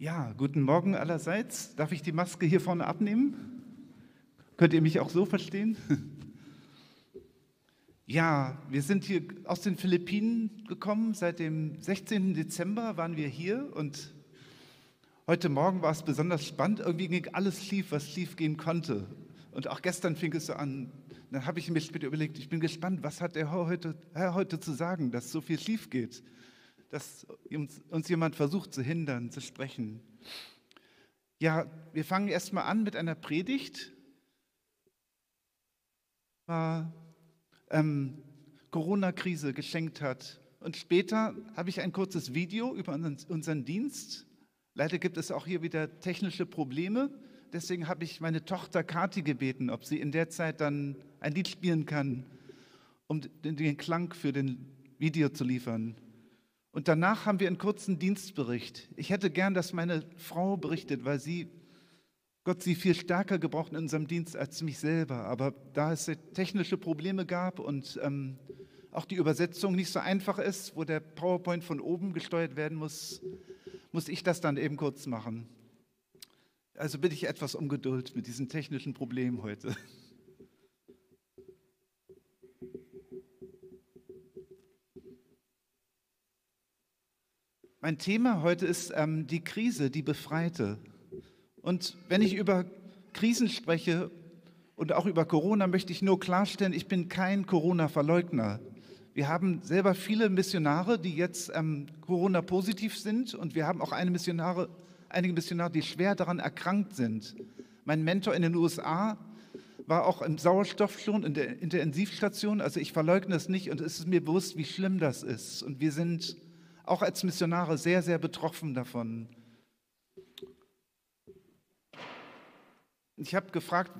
Ja, guten Morgen allerseits. Darf ich die Maske hier vorne abnehmen? Könnt ihr mich auch so verstehen? Ja, wir sind hier aus den Philippinen gekommen. Seit dem 16. Dezember waren wir hier und heute Morgen war es besonders spannend. Irgendwie ging alles schief, was schief gehen konnte. Und auch gestern fing es so an. Dann habe ich mir später überlegt, ich bin gespannt, was hat der Herr heute, Herr heute zu sagen, dass so viel schief geht dass uns jemand versucht zu hindern, zu sprechen. Ja, wir fangen erstmal an mit einer Predigt. War, ähm, Corona-Krise geschenkt hat. Und später habe ich ein kurzes Video über unseren, Dienst. Leider gibt es auch hier wieder technische Probleme. Deswegen habe ich meine Tochter Kati gebeten, ob sie in der Zeit dann ein Lied spielen kann, um den Klang für den Video zu liefern. Und danach haben wir einen kurzen Dienstbericht. Ich hätte gern, dass meine Frau berichtet, weil sie, Gott sie viel stärker gebraucht in unserem Dienst als mich selber. Aber da es technische Probleme gab und ähm, auch die Übersetzung nicht so einfach ist, wo der PowerPoint von oben gesteuert werden muss, muss ich das dann eben kurz machen. Also bitte ich etwas um Geduld mit diesen technischen Problemen heute. Mein Thema heute ist ähm, die Krise, die Befreite. Und wenn ich über Krisen spreche und auch über Corona, möchte ich nur klarstellen, ich bin kein Corona-Verleugner. Wir haben selber viele Missionare, die jetzt ähm, Corona-positiv sind und wir haben auch Missionare, einige Missionare, die schwer daran erkrankt sind. Mein Mentor in den USA war auch im Sauerstoff schon in der Intensivstation. Also ich verleugne es nicht und es ist mir bewusst, wie schlimm das ist. Und wir sind auch als Missionare sehr, sehr betroffen davon. Ich habe gefragt,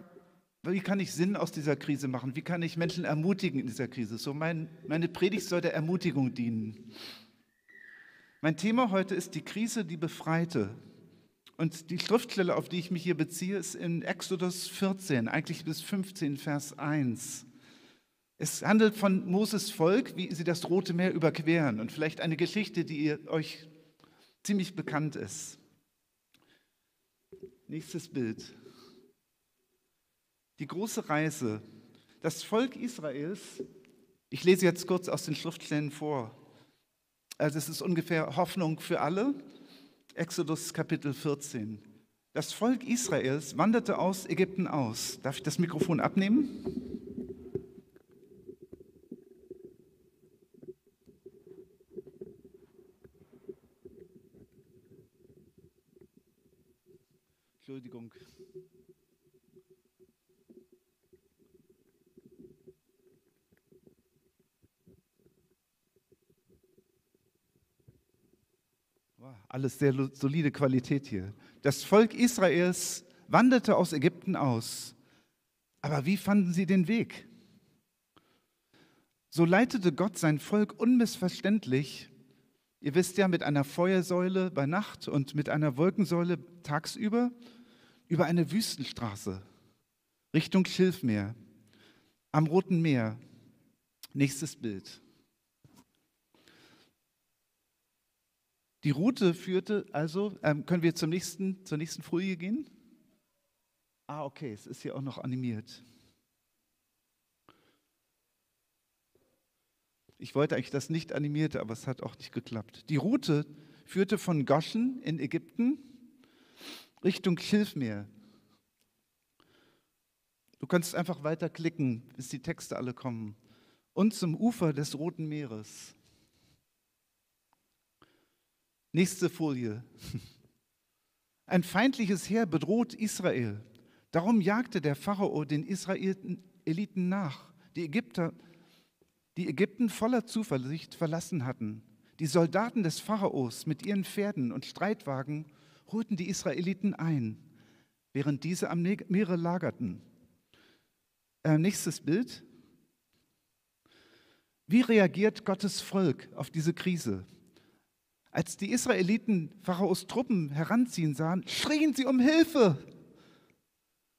wie kann ich Sinn aus dieser Krise machen? Wie kann ich Menschen ermutigen in dieser Krise? So mein, meine Predigt soll der Ermutigung dienen. Mein Thema heute ist die Krise, die Befreite. Und die Schriftstelle, auf die ich mich hier beziehe, ist in Exodus 14, eigentlich bis 15, Vers 1. Es handelt von Moses Volk, wie sie das Rote Meer überqueren und vielleicht eine Geschichte, die euch ziemlich bekannt ist. Nächstes Bild. Die große Reise. Das Volk Israels, ich lese jetzt kurz aus den Schriftstellen vor. Also es ist ungefähr Hoffnung für alle. Exodus Kapitel 14. Das Volk Israels wanderte aus Ägypten aus. Darf ich das Mikrofon abnehmen? Entschuldigung. Alles sehr solide Qualität hier. Das Volk Israels wanderte aus Ägypten aus. Aber wie fanden sie den Weg? So leitete Gott sein Volk unmissverständlich, ihr wisst ja, mit einer Feuersäule bei Nacht und mit einer Wolkensäule tagsüber über eine Wüstenstraße Richtung Schilfmeer am Roten Meer. Nächstes Bild. Die Route führte also, ähm, können wir zum nächsten, zur nächsten Folie gehen? Ah, okay, es ist hier auch noch animiert. Ich wollte eigentlich das nicht animierte, aber es hat auch nicht geklappt. Die Route führte von Goshen in Ägypten Richtung Schilfmeer. Du kannst einfach weiter klicken, bis die Texte alle kommen. Und zum Ufer des Roten Meeres. Nächste Folie. Ein feindliches Heer bedroht Israel. Darum jagte der Pharao den Israeliten nach, die Ägypter, die Ägypten voller Zuversicht verlassen hatten. Die Soldaten des Pharaos mit ihren Pferden und Streitwagen holten die Israeliten ein, während diese am Meere lagerten. Äh, nächstes Bild. Wie reagiert Gottes Volk auf diese Krise? Als die Israeliten Pharaos Truppen heranziehen sahen, schrien sie um Hilfe.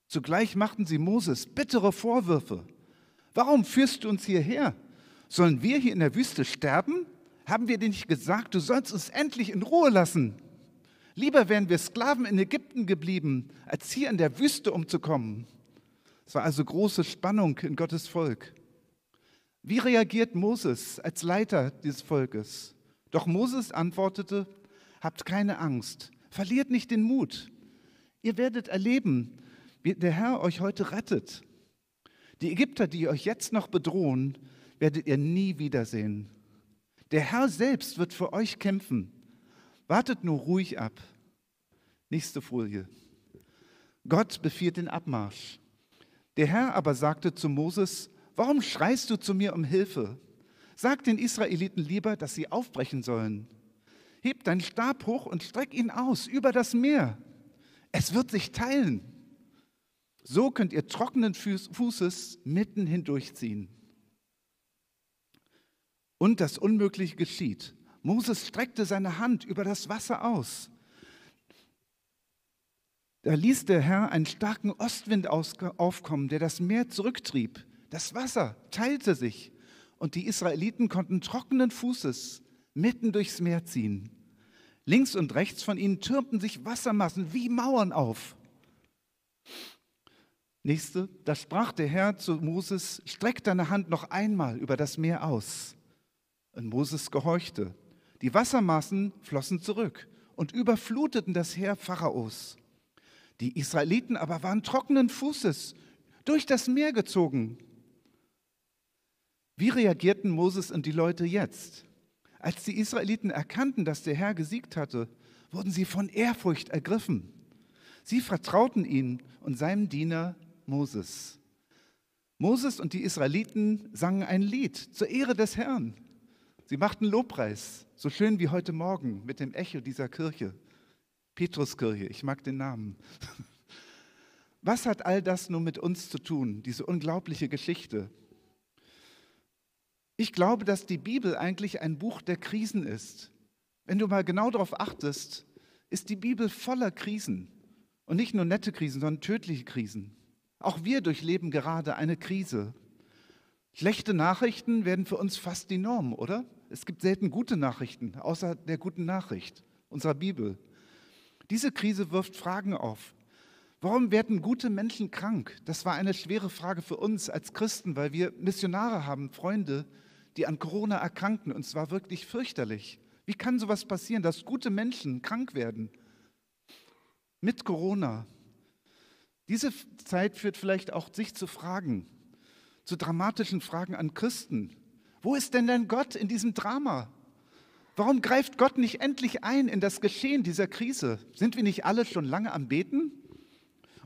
Zugleich machten sie Moses bittere Vorwürfe. Warum führst du uns hierher? Sollen wir hier in der Wüste sterben? Haben wir dir nicht gesagt, du sollst uns endlich in Ruhe lassen? Lieber wären wir Sklaven in Ägypten geblieben, als hier in der Wüste umzukommen. Es war also große Spannung in Gottes Volk. Wie reagiert Moses als Leiter dieses Volkes? Doch Moses antwortete, habt keine Angst, verliert nicht den Mut. Ihr werdet erleben, wie der Herr euch heute rettet. Die Ägypter, die euch jetzt noch bedrohen, werdet ihr nie wiedersehen. Der Herr selbst wird für euch kämpfen. Wartet nur ruhig ab. Nächste Folie. Gott befiehlt den Abmarsch. Der Herr aber sagte zu Moses, warum schreist du zu mir um Hilfe? Sag den Israeliten lieber, dass sie aufbrechen sollen. Heb deinen Stab hoch und streck ihn aus über das Meer. Es wird sich teilen. So könnt ihr trockenen Fußes mitten hindurchziehen. Und das Unmögliche geschieht. Moses streckte seine Hand über das Wasser aus. Da ließ der Herr einen starken Ostwind aufkommen, der das Meer zurücktrieb. Das Wasser teilte sich und die Israeliten konnten trockenen Fußes mitten durchs Meer ziehen. Links und rechts von ihnen türmten sich Wassermassen wie Mauern auf. Nächste, da sprach der Herr zu Moses, streck deine Hand noch einmal über das Meer aus. Und Moses gehorchte. Die Wassermassen flossen zurück und überfluteten das Heer Pharaos. Die Israeliten aber waren trockenen Fußes durch das Meer gezogen. Wie reagierten Moses und die Leute jetzt? Als die Israeliten erkannten, dass der Herr gesiegt hatte, wurden sie von Ehrfurcht ergriffen. Sie vertrauten ihm und seinem Diener Moses. Moses und die Israeliten sangen ein Lied zur Ehre des Herrn. Sie machten Lobpreis, so schön wie heute Morgen mit dem Echo dieser Kirche. Petruskirche, ich mag den Namen. Was hat all das nun mit uns zu tun, diese unglaubliche Geschichte? Ich glaube, dass die Bibel eigentlich ein Buch der Krisen ist. Wenn du mal genau darauf achtest, ist die Bibel voller Krisen. Und nicht nur nette Krisen, sondern tödliche Krisen. Auch wir durchleben gerade eine Krise. Schlechte Nachrichten werden für uns fast die Norm, oder? Es gibt selten gute Nachrichten, außer der guten Nachricht unserer Bibel. Diese Krise wirft Fragen auf. Warum werden gute Menschen krank? Das war eine schwere Frage für uns als Christen, weil wir Missionare haben, Freunde, die an Corona erkrankten. Und es war wirklich fürchterlich. Wie kann sowas passieren, dass gute Menschen krank werden? Mit Corona. Diese Zeit führt vielleicht auch sich zu Fragen, zu dramatischen Fragen an Christen. Wo ist denn denn Gott in diesem Drama? Warum greift Gott nicht endlich ein in das Geschehen dieser Krise? Sind wir nicht alle schon lange am Beten?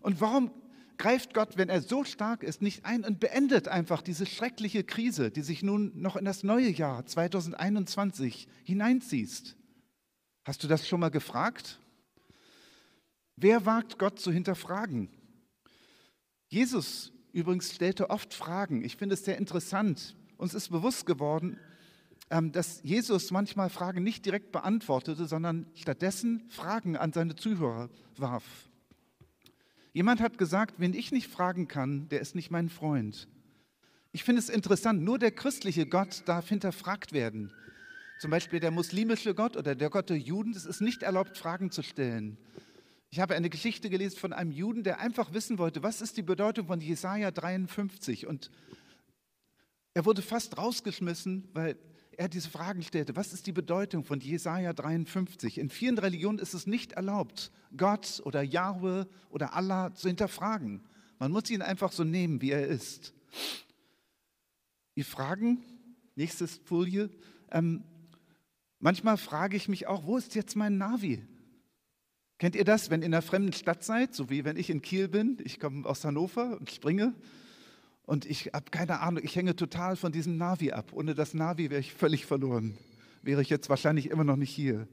Und warum greift Gott, wenn er so stark ist, nicht ein und beendet einfach diese schreckliche Krise, die sich nun noch in das neue Jahr 2021 hineinzieht? Hast du das schon mal gefragt? Wer wagt Gott zu hinterfragen? Jesus übrigens stellte oft Fragen. Ich finde es sehr interessant, uns ist bewusst geworden, ähm, dass Jesus manchmal Fragen nicht direkt beantwortete, sondern stattdessen Fragen an seine Zuhörer warf. Jemand hat gesagt, wenn ich nicht fragen kann, der ist nicht mein Freund. Ich finde es interessant, nur der christliche Gott darf hinterfragt werden. Zum Beispiel der muslimische Gott oder der Gott der Juden, es ist nicht erlaubt, Fragen zu stellen. Ich habe eine Geschichte gelesen von einem Juden, der einfach wissen wollte, was ist die Bedeutung von Jesaja 53? Und er wurde fast rausgeschmissen, weil er diese Fragen stellte. Was ist die Bedeutung von Jesaja 53? In vielen Religionen ist es nicht erlaubt, Gott oder Yahweh oder Allah zu hinterfragen. Man muss ihn einfach so nehmen, wie er ist. Die Fragen, nächste Folie. Ähm, manchmal frage ich mich auch, wo ist jetzt mein Navi? Kennt ihr das, wenn ihr in einer fremden Stadt seid, so wie wenn ich in Kiel bin? Ich komme aus Hannover und springe und ich habe keine Ahnung, ich hänge total von diesem Navi ab. Ohne das Navi wäre ich völlig verloren. Wäre ich jetzt wahrscheinlich immer noch nicht hier.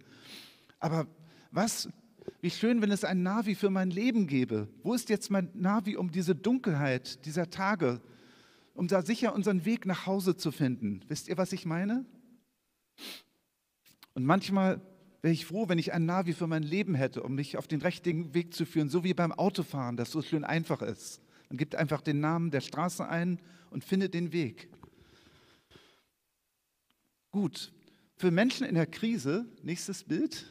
Aber was, wie schön, wenn es ein Navi für mein Leben gäbe. Wo ist jetzt mein Navi, um diese Dunkelheit dieser Tage, um da sicher unseren Weg nach Hause zu finden? Wisst ihr, was ich meine? Und manchmal wäre ich froh, wenn ich ein Navi für mein Leben hätte, um mich auf den richtigen Weg zu führen, so wie beim Autofahren, das so schön einfach ist. Man gibt einfach den Namen der Straße ein und findet den Weg. Gut, für Menschen in der Krise, nächstes Bild.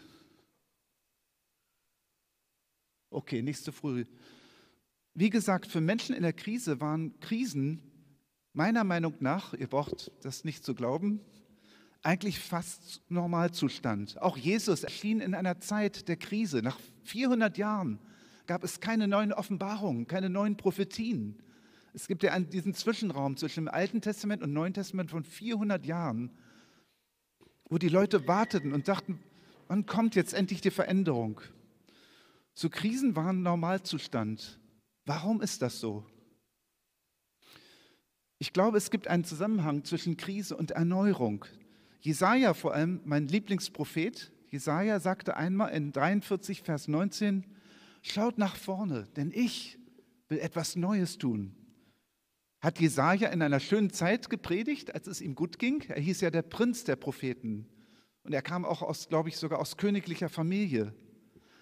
Okay, nächste Früh. Wie gesagt, für Menschen in der Krise waren Krisen meiner Meinung nach, ihr braucht das nicht zu glauben, eigentlich fast Normalzustand. Auch Jesus erschien in einer Zeit der Krise. Nach 400 Jahren gab es keine neuen Offenbarungen, keine neuen Prophetien. Es gibt ja diesen Zwischenraum zwischen dem Alten Testament und Neuen Testament von 400 Jahren, wo die Leute warteten und dachten, wann kommt jetzt endlich die Veränderung? So Krisen waren Normalzustand. Warum ist das so? Ich glaube, es gibt einen Zusammenhang zwischen Krise und Erneuerung. Jesaja vor allem, mein Lieblingsprophet, Jesaja sagte einmal in 43, Vers 19, schaut nach vorne, denn ich will etwas Neues tun. Hat Jesaja in einer schönen Zeit gepredigt, als es ihm gut ging? Er hieß ja der Prinz der Propheten. Und er kam auch aus, glaube ich, sogar aus königlicher Familie.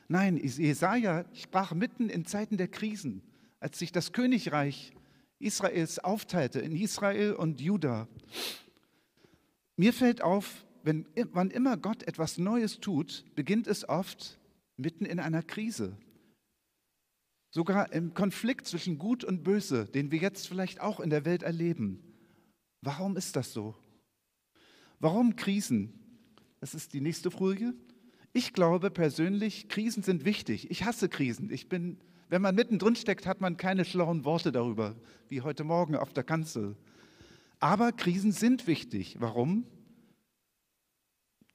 Nein, Jesaja sprach mitten in Zeiten der Krisen, als sich das Königreich Israels aufteilte in Israel und Juda. Mir fällt auf, wenn, wann immer Gott etwas Neues tut, beginnt es oft mitten in einer Krise. Sogar im Konflikt zwischen Gut und Böse, den wir jetzt vielleicht auch in der Welt erleben. Warum ist das so? Warum Krisen? Das ist die nächste Folie. Ich glaube persönlich, Krisen sind wichtig. Ich hasse Krisen. Ich bin, wenn man mittendrin steckt, hat man keine schlauen Worte darüber, wie heute Morgen auf der Kanzel. Aber Krisen sind wichtig. Warum?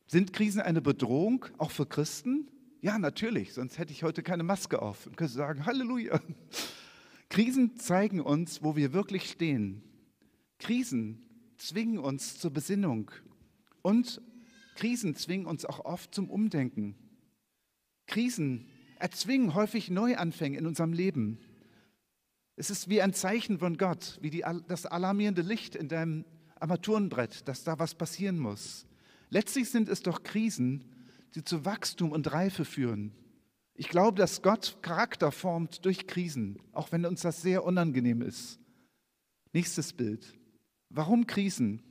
Sind Krisen eine Bedrohung, auch für Christen? Ja, natürlich, sonst hätte ich heute keine Maske auf und könnte sagen, Halleluja. Krisen zeigen uns, wo wir wirklich stehen. Krisen zwingen uns zur Besinnung und Krisen zwingen uns auch oft zum Umdenken. Krisen erzwingen häufig Neuanfänge in unserem Leben. Es ist wie ein Zeichen von Gott, wie die, das alarmierende Licht in deinem Armaturenbrett, dass da was passieren muss. Letztlich sind es doch Krisen, die zu Wachstum und Reife führen. Ich glaube, dass Gott Charakter formt durch Krisen, auch wenn uns das sehr unangenehm ist. Nächstes Bild. Warum Krisen?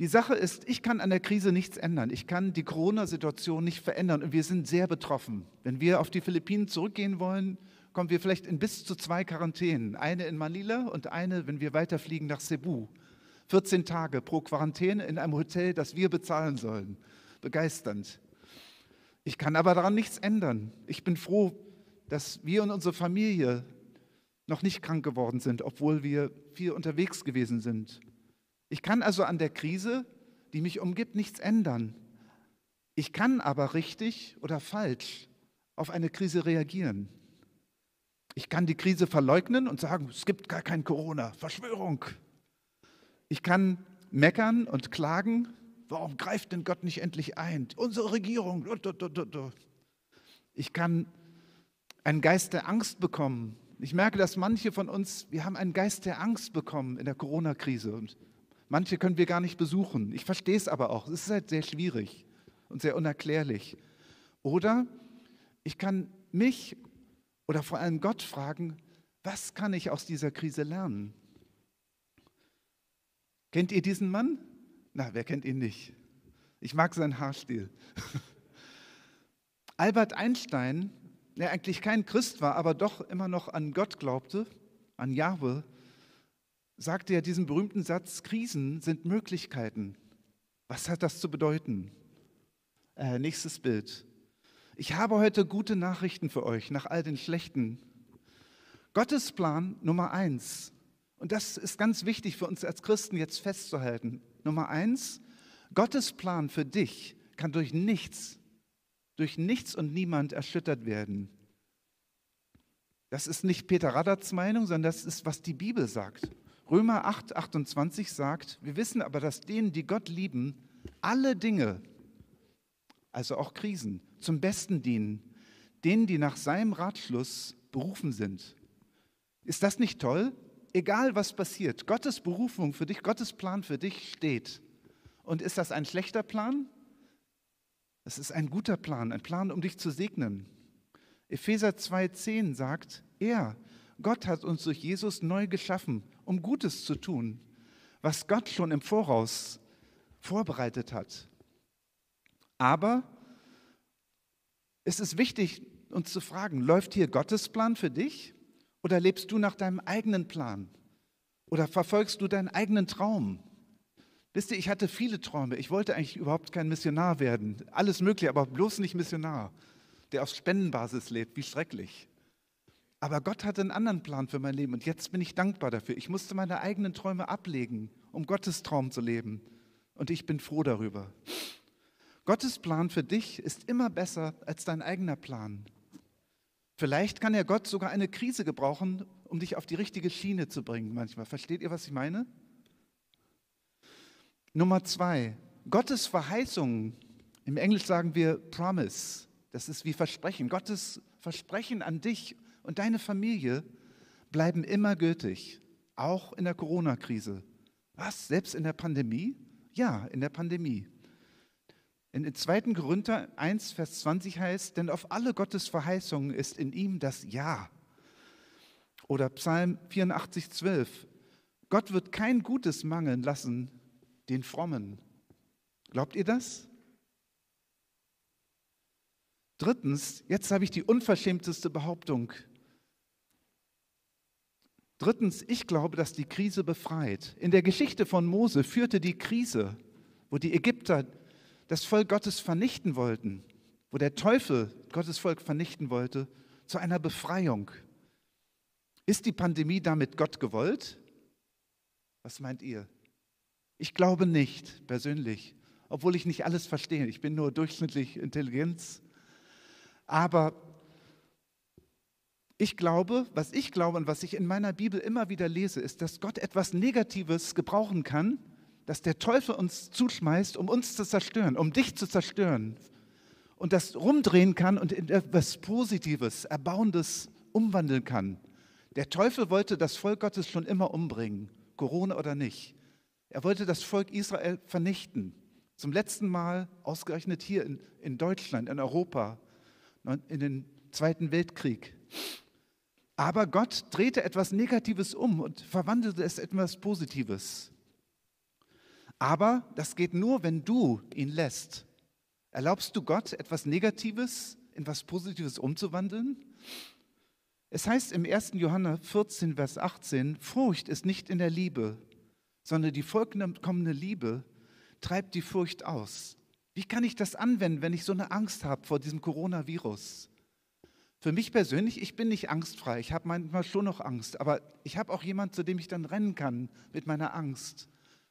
Die Sache ist, ich kann an der Krise nichts ändern. Ich kann die Corona-Situation nicht verändern und wir sind sehr betroffen. Wenn wir auf die Philippinen zurückgehen wollen, kommen wir vielleicht in bis zu zwei Quarantänen. Eine in Manila und eine, wenn wir weiterfliegen, nach Cebu. 14 Tage pro Quarantäne in einem Hotel, das wir bezahlen sollen. Begeisternd. Ich kann aber daran nichts ändern. Ich bin froh, dass wir und unsere Familie noch nicht krank geworden sind, obwohl wir viel unterwegs gewesen sind. Ich kann also an der Krise, die mich umgibt, nichts ändern. Ich kann aber richtig oder falsch auf eine Krise reagieren. Ich kann die Krise verleugnen und sagen, es gibt gar kein Corona, Verschwörung. Ich kann meckern und klagen, warum greift denn Gott nicht endlich ein? Unsere Regierung. Ich kann einen Geist der Angst bekommen. Ich merke, dass manche von uns, wir haben einen Geist der Angst bekommen in der Corona-Krise und manche können wir gar nicht besuchen. Ich verstehe es aber auch. Es ist halt sehr schwierig und sehr unerklärlich. Oder ich kann mich oder vor allem Gott fragen, was kann ich aus dieser Krise lernen? Kennt ihr diesen Mann? Na, wer kennt ihn nicht? Ich mag seinen Haarstil. Albert Einstein, der eigentlich kein Christ war, aber doch immer noch an Gott glaubte, an Jahwe, sagte ja diesen berühmten Satz, Krisen sind Möglichkeiten. Was hat das zu bedeuten? Äh, nächstes Bild. Ich habe heute gute Nachrichten für euch nach all den schlechten. Gottes Plan Nummer eins. Und das ist ganz wichtig für uns als Christen jetzt festzuhalten. Nummer eins, Gottes Plan für dich kann durch nichts, durch nichts und niemand erschüttert werden. Das ist nicht Peter Raddatz Meinung, sondern das ist, was die Bibel sagt. Römer 8, 28 sagt, wir wissen aber, dass denen, die Gott lieben, alle Dinge, also auch Krisen, zum Besten dienen, denen, die nach seinem Ratschluss berufen sind. Ist das nicht toll? Egal was passiert, Gottes Berufung für dich, Gottes Plan für dich steht. Und ist das ein schlechter Plan? Es ist ein guter Plan, ein Plan, um dich zu segnen. Epheser 2,10 sagt, er, Gott hat uns durch Jesus neu geschaffen, um Gutes zu tun, was Gott schon im Voraus vorbereitet hat. Aber es ist wichtig, uns zu fragen, läuft hier Gottes Plan für dich oder lebst du nach deinem eigenen Plan? Oder verfolgst du deinen eigenen Traum? Wisst ihr, ich hatte viele Träume. Ich wollte eigentlich überhaupt kein Missionar werden. Alles Mögliche, aber bloß nicht Missionar, der auf Spendenbasis lebt. Wie schrecklich. Aber Gott hatte einen anderen Plan für mein Leben und jetzt bin ich dankbar dafür. Ich musste meine eigenen Träume ablegen, um Gottes Traum zu leben. Und ich bin froh darüber. Gottes Plan für dich ist immer besser als dein eigener Plan. Vielleicht kann ja Gott sogar eine Krise gebrauchen, um dich auf die richtige Schiene zu bringen manchmal. Versteht ihr, was ich meine? Nummer zwei, Gottes Verheißungen. Im Englisch sagen wir Promise. Das ist wie Versprechen. Gottes Versprechen an dich und deine Familie bleiben immer gültig, auch in der Corona-Krise. Was? Selbst in der Pandemie? Ja, in der Pandemie. In 2. Korinther 1, Vers 20 heißt, denn auf alle Gottes Verheißungen ist in ihm das Ja. Oder Psalm 84, 12. Gott wird kein Gutes mangeln lassen den Frommen. Glaubt ihr das? Drittens, jetzt habe ich die unverschämteste Behauptung. Drittens, ich glaube, dass die Krise befreit. In der Geschichte von Mose führte die Krise, wo die Ägypter das Volk Gottes vernichten wollten, wo der Teufel Gottes Volk vernichten wollte, zu einer Befreiung. Ist die Pandemie damit Gott gewollt? Was meint ihr? Ich glaube nicht, persönlich, obwohl ich nicht alles verstehe. Ich bin nur durchschnittlich Intelligenz. Aber ich glaube, was ich glaube und was ich in meiner Bibel immer wieder lese, ist, dass Gott etwas Negatives gebrauchen kann, dass der Teufel uns zuschmeißt, um uns zu zerstören, um dich zu zerstören. Und das rumdrehen kann und in etwas Positives, Erbauendes umwandeln kann. Der Teufel wollte das Volk Gottes schon immer umbringen, Corona oder nicht. Er wollte das Volk Israel vernichten. Zum letzten Mal ausgerechnet hier in, in Deutschland, in Europa, in den Zweiten Weltkrieg. Aber Gott drehte etwas Negatives um und verwandelte es in etwas Positives. Aber das geht nur, wenn du ihn lässt. Erlaubst du Gott, etwas Negatives in etwas Positives umzuwandeln? Es heißt im 1. Johannes 14, Vers 18, Furcht ist nicht in der Liebe, sondern die vollkommene Liebe treibt die Furcht aus. Wie kann ich das anwenden, wenn ich so eine Angst habe vor diesem Coronavirus? Für mich persönlich, ich bin nicht angstfrei. Ich habe manchmal schon noch Angst, aber ich habe auch jemanden, zu dem ich dann rennen kann mit meiner Angst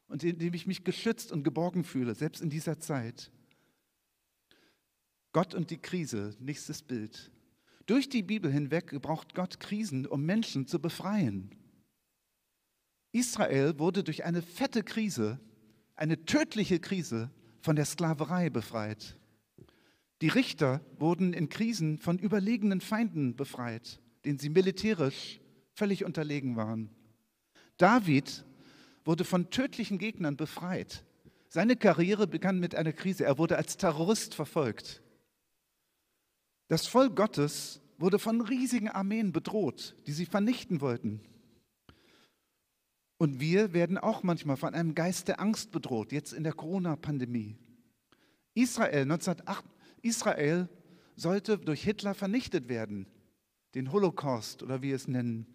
und in dem ich mich geschützt und geborgen fühle, selbst in dieser Zeit. Gott und die Krise, nächstes Bild. Durch die Bibel hinweg gebraucht Gott Krisen, um Menschen zu befreien. Israel wurde durch eine fette Krise, eine tödliche Krise von der Sklaverei befreit. Die Richter wurden in Krisen von überlegenen Feinden befreit, denen sie militärisch völlig unterlegen waren. David wurde von tödlichen Gegnern befreit. Seine Karriere begann mit einer Krise. Er wurde als Terrorist verfolgt. Das Volk Gottes wurde von riesigen Armeen bedroht, die sie vernichten wollten. Und wir werden auch manchmal von einem Geist der Angst bedroht, jetzt in der Corona-Pandemie. Israel, 1908, Israel sollte durch Hitler vernichtet werden, den Holocaust oder wie wir es nennen.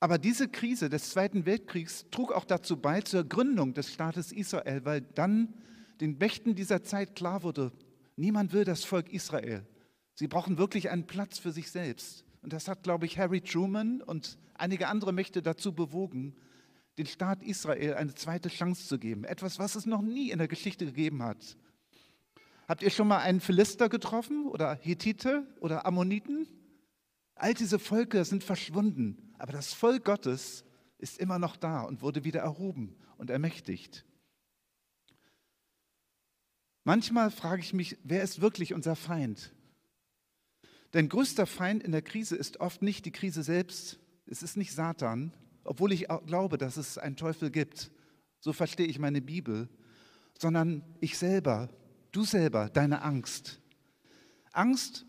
Aber diese Krise des Zweiten Weltkriegs trug auch dazu bei zur Gründung des Staates Israel, weil dann den Mächten dieser Zeit klar wurde, niemand will das Volk Israel. Sie brauchen wirklich einen Platz für sich selbst. Und das hat, glaube ich, Harry Truman und einige andere Mächte dazu bewogen, den Staat Israel eine zweite Chance zu geben. Etwas, was es noch nie in der Geschichte gegeben hat. Habt ihr schon mal einen Philister getroffen oder Hethite oder Ammoniten? All diese Völker sind verschwunden, aber das Volk Gottes ist immer noch da und wurde wieder erhoben und ermächtigt. Manchmal frage ich mich, wer ist wirklich unser Feind? Denn größter Feind in der Krise ist oft nicht die Krise selbst, es ist nicht Satan, obwohl ich glaube, dass es einen Teufel gibt, so verstehe ich meine Bibel, sondern ich selber, du selber, deine Angst. Angst,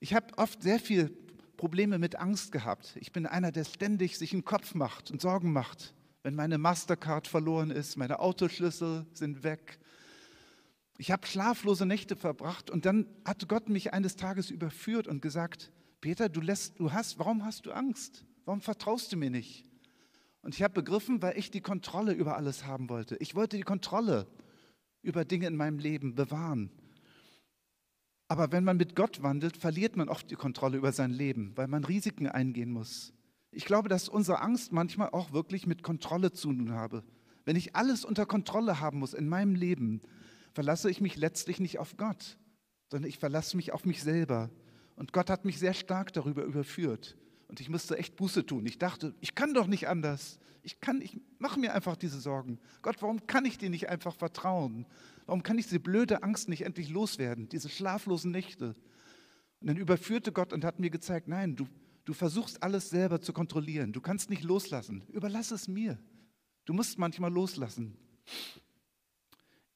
ich habe oft sehr viel Probleme mit Angst gehabt. Ich bin einer, der ständig sich einen Kopf macht und Sorgen macht, wenn meine Mastercard verloren ist, meine Autoschlüssel sind weg. Ich habe schlaflose Nächte verbracht und dann hat Gott mich eines Tages überführt und gesagt, Peter, du lässt, du hast, warum hast du Angst? Warum vertraust du mir nicht? Und ich habe begriffen, weil ich die Kontrolle über alles haben wollte. Ich wollte die Kontrolle über Dinge in meinem Leben bewahren. Aber wenn man mit Gott wandelt, verliert man oft die Kontrolle über sein Leben, weil man Risiken eingehen muss. Ich glaube, dass unsere Angst manchmal auch wirklich mit Kontrolle zu tun habe. Wenn ich alles unter Kontrolle haben muss in meinem Leben, verlasse ich mich letztlich nicht auf Gott, sondern ich verlasse mich auf mich selber. Und Gott hat mich sehr stark darüber überführt. Und ich musste echt Buße tun. Ich dachte, ich kann doch nicht anders. Ich kann, ich mache mir einfach diese Sorgen. Gott, warum kann ich dir nicht einfach vertrauen? Warum kann ich diese blöde Angst nicht endlich loswerden, diese schlaflosen Nächte? Und dann überführte Gott und hat mir gezeigt, nein, du, du versuchst alles selber zu kontrollieren. Du kannst nicht loslassen. Überlass es mir. Du musst manchmal loslassen.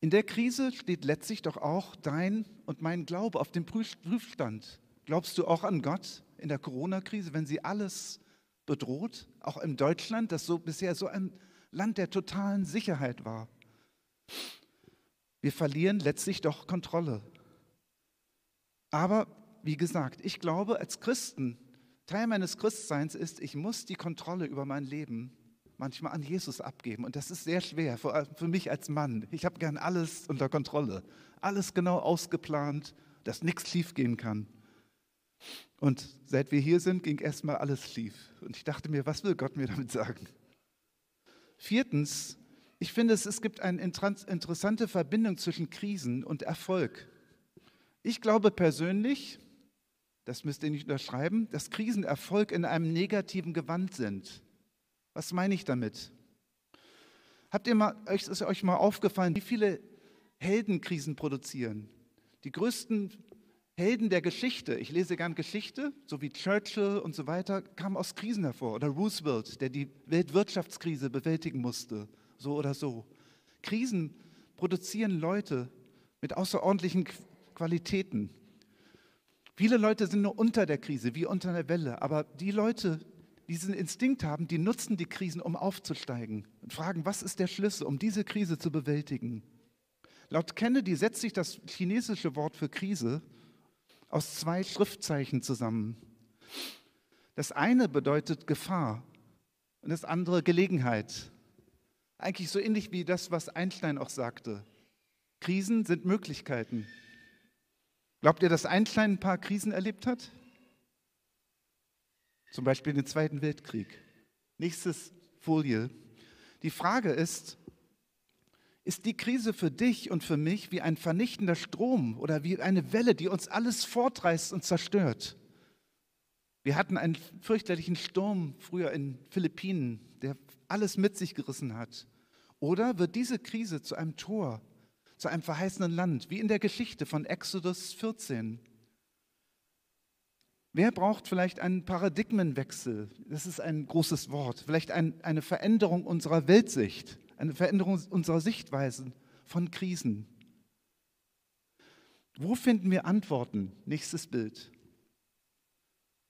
In der Krise steht letztlich doch auch dein und mein Glaube auf dem Prüfstand. Glaubst du auch an Gott in der Corona-Krise, wenn sie alles bedroht? Auch in Deutschland, das so bisher so ein Land der totalen Sicherheit war. Wir verlieren letztlich doch Kontrolle. Aber wie gesagt, ich glaube, als Christen, Teil meines Christseins ist, ich muss die Kontrolle über mein Leben manchmal an Jesus abgeben. Und das ist sehr schwer, vor allem für mich als Mann. Ich habe gern alles unter Kontrolle, alles genau ausgeplant, dass nichts schiefgehen kann. Und seit wir hier sind, ging erstmal alles schief. Und ich dachte mir, was will Gott mir damit sagen? Viertens, ich finde, es, es gibt eine interessante Verbindung zwischen Krisen und Erfolg. Ich glaube persönlich, das müsst ihr nicht unterschreiben, dass Krisen Erfolg in einem negativen Gewand sind. Was meine ich damit? Habt ihr mal, ist euch mal aufgefallen, wie viele Heldenkrisen produzieren? Die größten Helden der Geschichte, ich lese gern Geschichte, so wie Churchill und so weiter, kamen aus Krisen hervor. Oder Roosevelt, der die Weltwirtschaftskrise bewältigen musste so oder so. Krisen produzieren Leute mit außerordentlichen Qualitäten. Viele Leute sind nur unter der Krise, wie unter der Welle, aber die Leute, die diesen Instinkt haben, die nutzen die Krisen, um aufzusteigen und fragen, was ist der Schlüssel, um diese Krise zu bewältigen. Laut Kennedy setzt sich das chinesische Wort für Krise aus zwei Schriftzeichen zusammen. Das eine bedeutet Gefahr und das andere Gelegenheit. Eigentlich so ähnlich wie das, was Einstein auch sagte. Krisen sind Möglichkeiten. Glaubt ihr, dass Einstein ein paar Krisen erlebt hat? Zum Beispiel den Zweiten Weltkrieg. Nächstes Folie. Die Frage ist, ist die Krise für dich und für mich wie ein vernichtender Strom oder wie eine Welle, die uns alles fortreißt und zerstört? Wir hatten einen fürchterlichen Sturm früher in Philippinen, der alles mit sich gerissen hat. Oder wird diese Krise zu einem Tor, zu einem verheißenen Land, wie in der Geschichte von Exodus 14? Wer braucht vielleicht einen Paradigmenwechsel? Das ist ein großes Wort. Vielleicht ein, eine Veränderung unserer Weltsicht, eine Veränderung unserer Sichtweisen von Krisen. Wo finden wir Antworten? Nächstes Bild.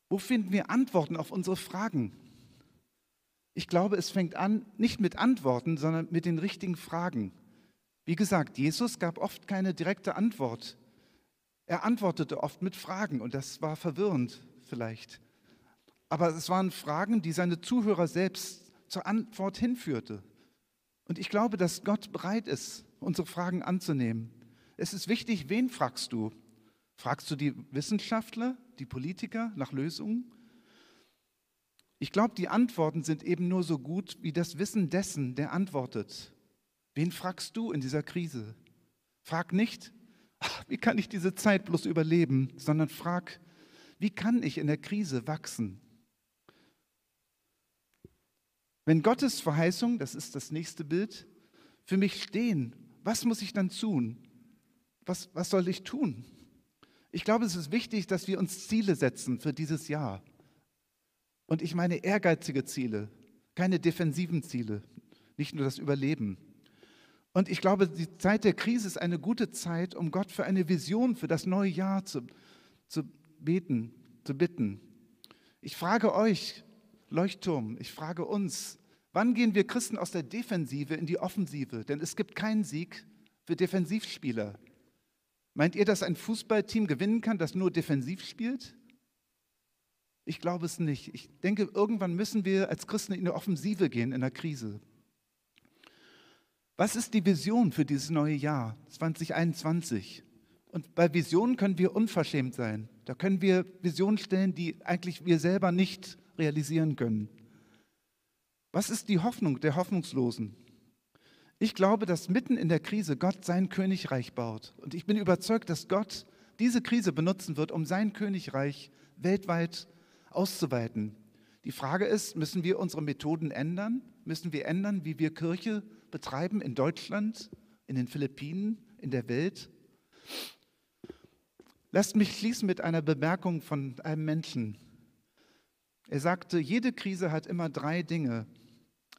Wo finden wir Antworten auf unsere Fragen? Ich glaube, es fängt an nicht mit Antworten, sondern mit den richtigen Fragen. Wie gesagt, Jesus gab oft keine direkte Antwort. Er antwortete oft mit Fragen und das war verwirrend vielleicht. Aber es waren Fragen, die seine Zuhörer selbst zur Antwort hinführte. Und ich glaube, dass Gott bereit ist, unsere Fragen anzunehmen. Es ist wichtig, wen fragst du? Fragst du die Wissenschaftler, die Politiker nach Lösungen? Ich glaube, die Antworten sind eben nur so gut wie das Wissen dessen, der antwortet. Wen fragst du in dieser Krise? Frag nicht, wie kann ich diese Zeit bloß überleben, sondern frag, wie kann ich in der Krise wachsen? Wenn Gottes Verheißung, das ist das nächste Bild, für mich stehen, was muss ich dann tun? Was, was soll ich tun? Ich glaube, es ist wichtig, dass wir uns Ziele setzen für dieses Jahr. Und ich meine ehrgeizige Ziele, keine defensiven Ziele, nicht nur das Überleben. Und ich glaube, die Zeit der Krise ist eine gute Zeit, um Gott für eine Vision für das neue Jahr zu, zu beten, zu bitten. Ich frage euch, Leuchtturm, ich frage uns, wann gehen wir Christen aus der Defensive in die Offensive? Denn es gibt keinen Sieg für Defensivspieler. Meint ihr, dass ein Fußballteam gewinnen kann, das nur defensiv spielt? Ich glaube es nicht. Ich denke, irgendwann müssen wir als Christen in eine Offensive gehen in der Krise. Was ist die Vision für dieses neue Jahr 2021? Und bei Visionen können wir unverschämt sein. Da können wir Visionen stellen, die eigentlich wir selber nicht realisieren können. Was ist die Hoffnung der Hoffnungslosen? Ich glaube, dass mitten in der Krise Gott sein Königreich baut. Und ich bin überzeugt, dass Gott diese Krise benutzen wird, um sein Königreich weltweit auszuweiten. Die Frage ist, müssen wir unsere Methoden ändern? Müssen wir ändern, wie wir Kirche betreiben in Deutschland, in den Philippinen, in der Welt? Lasst mich schließen mit einer Bemerkung von einem Menschen. Er sagte, jede Krise hat immer drei Dinge.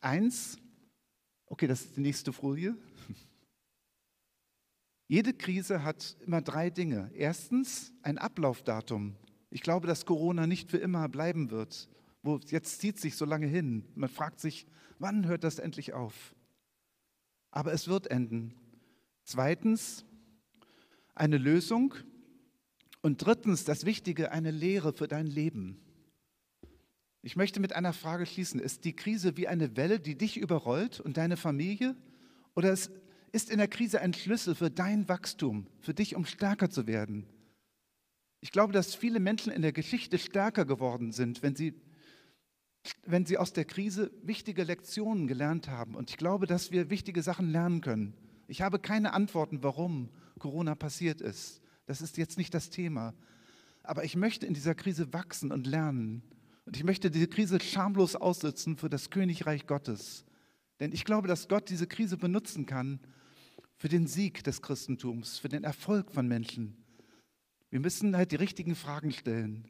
Eins, okay, das ist die nächste Folie. Jede Krise hat immer drei Dinge. Erstens ein Ablaufdatum. Ich glaube, dass Corona nicht für immer bleiben wird. Wo, jetzt zieht sich so lange hin. Man fragt sich, wann hört das endlich auf? Aber es wird enden. Zweitens eine Lösung. Und drittens, das Wichtige, eine Lehre für dein Leben. Ich möchte mit einer Frage schließen. Ist die Krise wie eine Welle, die dich überrollt und deine Familie? Oder ist in der Krise ein Schlüssel für dein Wachstum, für dich, um stärker zu werden? Ich glaube, dass viele Menschen in der Geschichte stärker geworden sind, wenn sie, wenn sie aus der Krise wichtige Lektionen gelernt haben. Und ich glaube, dass wir wichtige Sachen lernen können. Ich habe keine Antworten, warum Corona passiert ist. Das ist jetzt nicht das Thema. Aber ich möchte in dieser Krise wachsen und lernen. Und ich möchte diese Krise schamlos aussitzen für das Königreich Gottes. Denn ich glaube, dass Gott diese Krise benutzen kann für den Sieg des Christentums, für den Erfolg von Menschen. Wir müssen halt die richtigen Fragen stellen.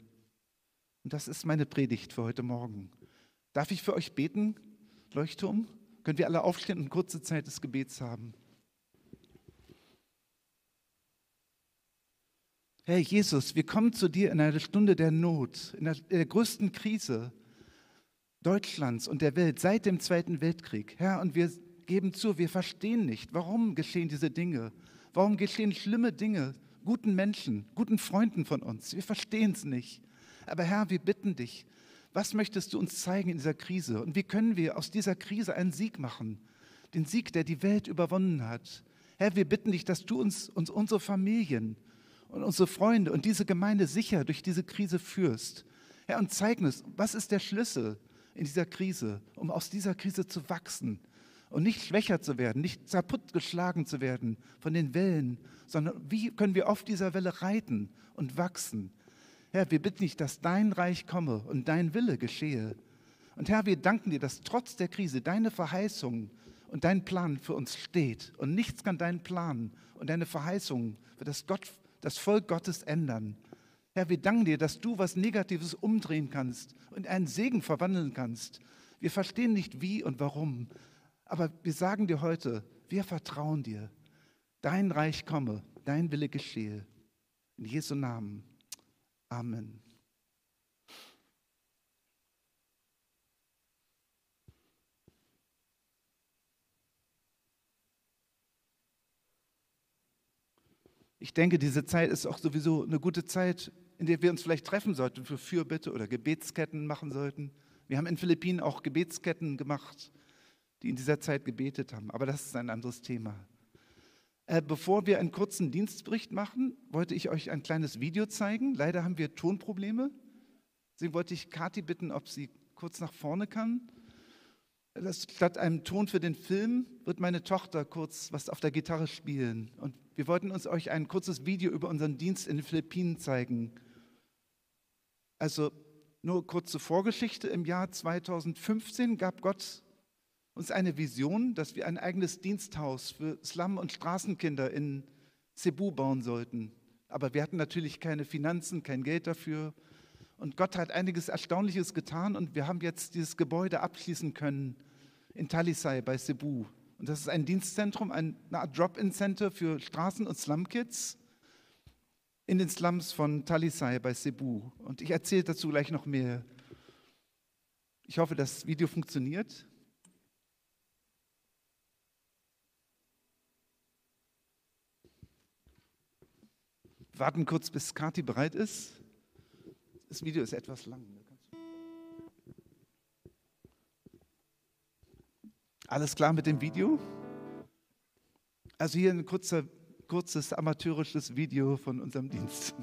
Und das ist meine Predigt für heute Morgen. Darf ich für euch beten, Leuchtturm? Können wir alle aufstehen und kurze Zeit des Gebets haben? Herr Jesus, wir kommen zu dir in einer Stunde der Not, in der, in der, größten Krise Deutschlands und der Welt seit dem Zweiten Weltkrieg. Herr, und wir geben zu, wir verstehen nicht, warum geschehen diese Dinge. Warum geschehen schlimme Dinge guten Menschen, guten Freunden von uns. Wir verstehen es nicht. Aber Herr, wir bitten dich, was möchtest du uns zeigen in dieser Krise? Und wie können wir aus dieser Krise einen Sieg machen? Den Sieg, der die Welt überwunden hat. Herr, wir bitten dich, dass du uns, uns unsere Familien, und unsere Freunde und diese Gemeinde sicher durch diese Krise führst. Herr, und zeig uns, was ist der Schlüssel in dieser Krise, um aus dieser Krise zu wachsen und nicht schwächer zu werden, nicht kaputtgeschlagen zu werden von den Wellen, sondern wie können wir auf dieser Welle reiten und wachsen. Herr, wir bitten dich, dass dein Reich komme und dein Wille geschehe. Und Herr, wir danken dir, dass trotz der Krise deine Verheißung und dein Plan für uns steht. Und nichts kann deinen Plan und deine Verheißung für das Gott das Volk Gottes ändern. Herr, wir danken dir, dass du was Negatives umdrehen kannst und einen Segen verwandeln kannst. Wir verstehen nicht wie und warum, aber wir sagen dir heute, wir vertrauen dir. Dein Reich komme, dein Wille geschehe. In Jesu Namen. Amen. Ich denke, diese Zeit ist auch sowieso eine gute Zeit, in der wir uns vielleicht treffen sollten für Fürbitte oder Gebetsketten machen sollten. Wir haben in Philippinen auch Gebetsketten gemacht, die in dieser Zeit gebetet haben. Aber das ist ein anderes Thema. Äh, bevor wir einen kurzen Dienstbericht machen, wollte ich euch ein kleines Video zeigen. Leider haben wir Tonprobleme. Deswegen wollte ich Kathi bitten, ob sie kurz nach vorne kann. Das, statt einem Ton für den Film wird meine Tochter kurz was auf der Gitarre spielen. Und wir wollten uns euch ein kurzes Video über unseren Dienst in den Philippinen zeigen. Also nur kurze Vorgeschichte. Im Jahr 2015 gab Gott uns eine Vision, dass wir ein eigenes Diensthaus für Slum- und Straßenkinder in Cebu bauen sollten. Aber wir hatten natürlich keine Finanzen, kein Geld dafür. Und Gott hat einiges Erstaunliches getan und wir haben jetzt dieses Gebäude abschließen können in Talisay bei Cebu. Und das ist ein Dienstzentrum, eine Art Drop-in-Center für Straßen- und Slum-Kids in den Slums von Talisay bei Cebu. Und ich erzähle dazu gleich noch mehr. Ich hoffe, das Video funktioniert. warten kurz, bis Kati bereit ist. Das Video ist etwas lang. Ne? Alles klar mit dem Video? Also hier ein kurzer, kurzes amateurisches Video von unserem Dienst.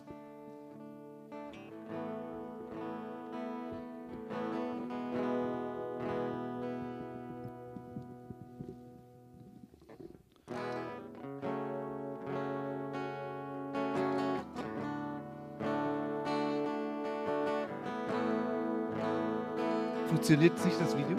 Funktioniert sich das Video?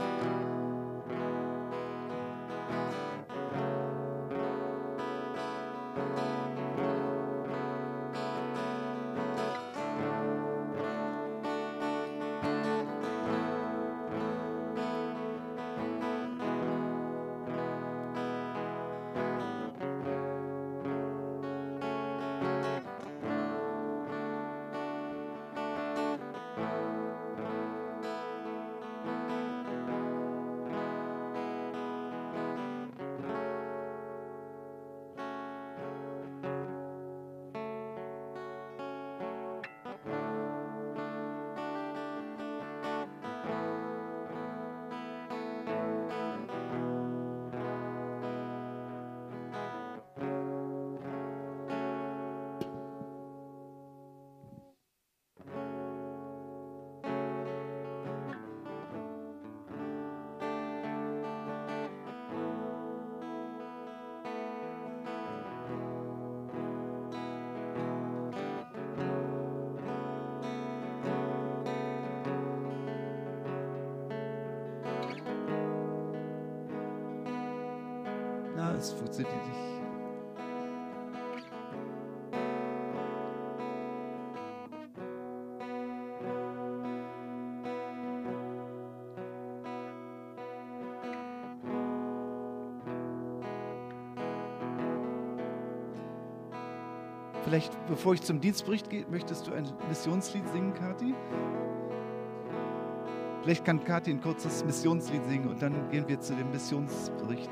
Vielleicht, bevor ich zum Dienstbericht gehe, möchtest du ein Missionslied singen, Kathi? Vielleicht kann Kathi ein kurzes Missionslied singen und dann gehen wir zu dem Missionsbericht.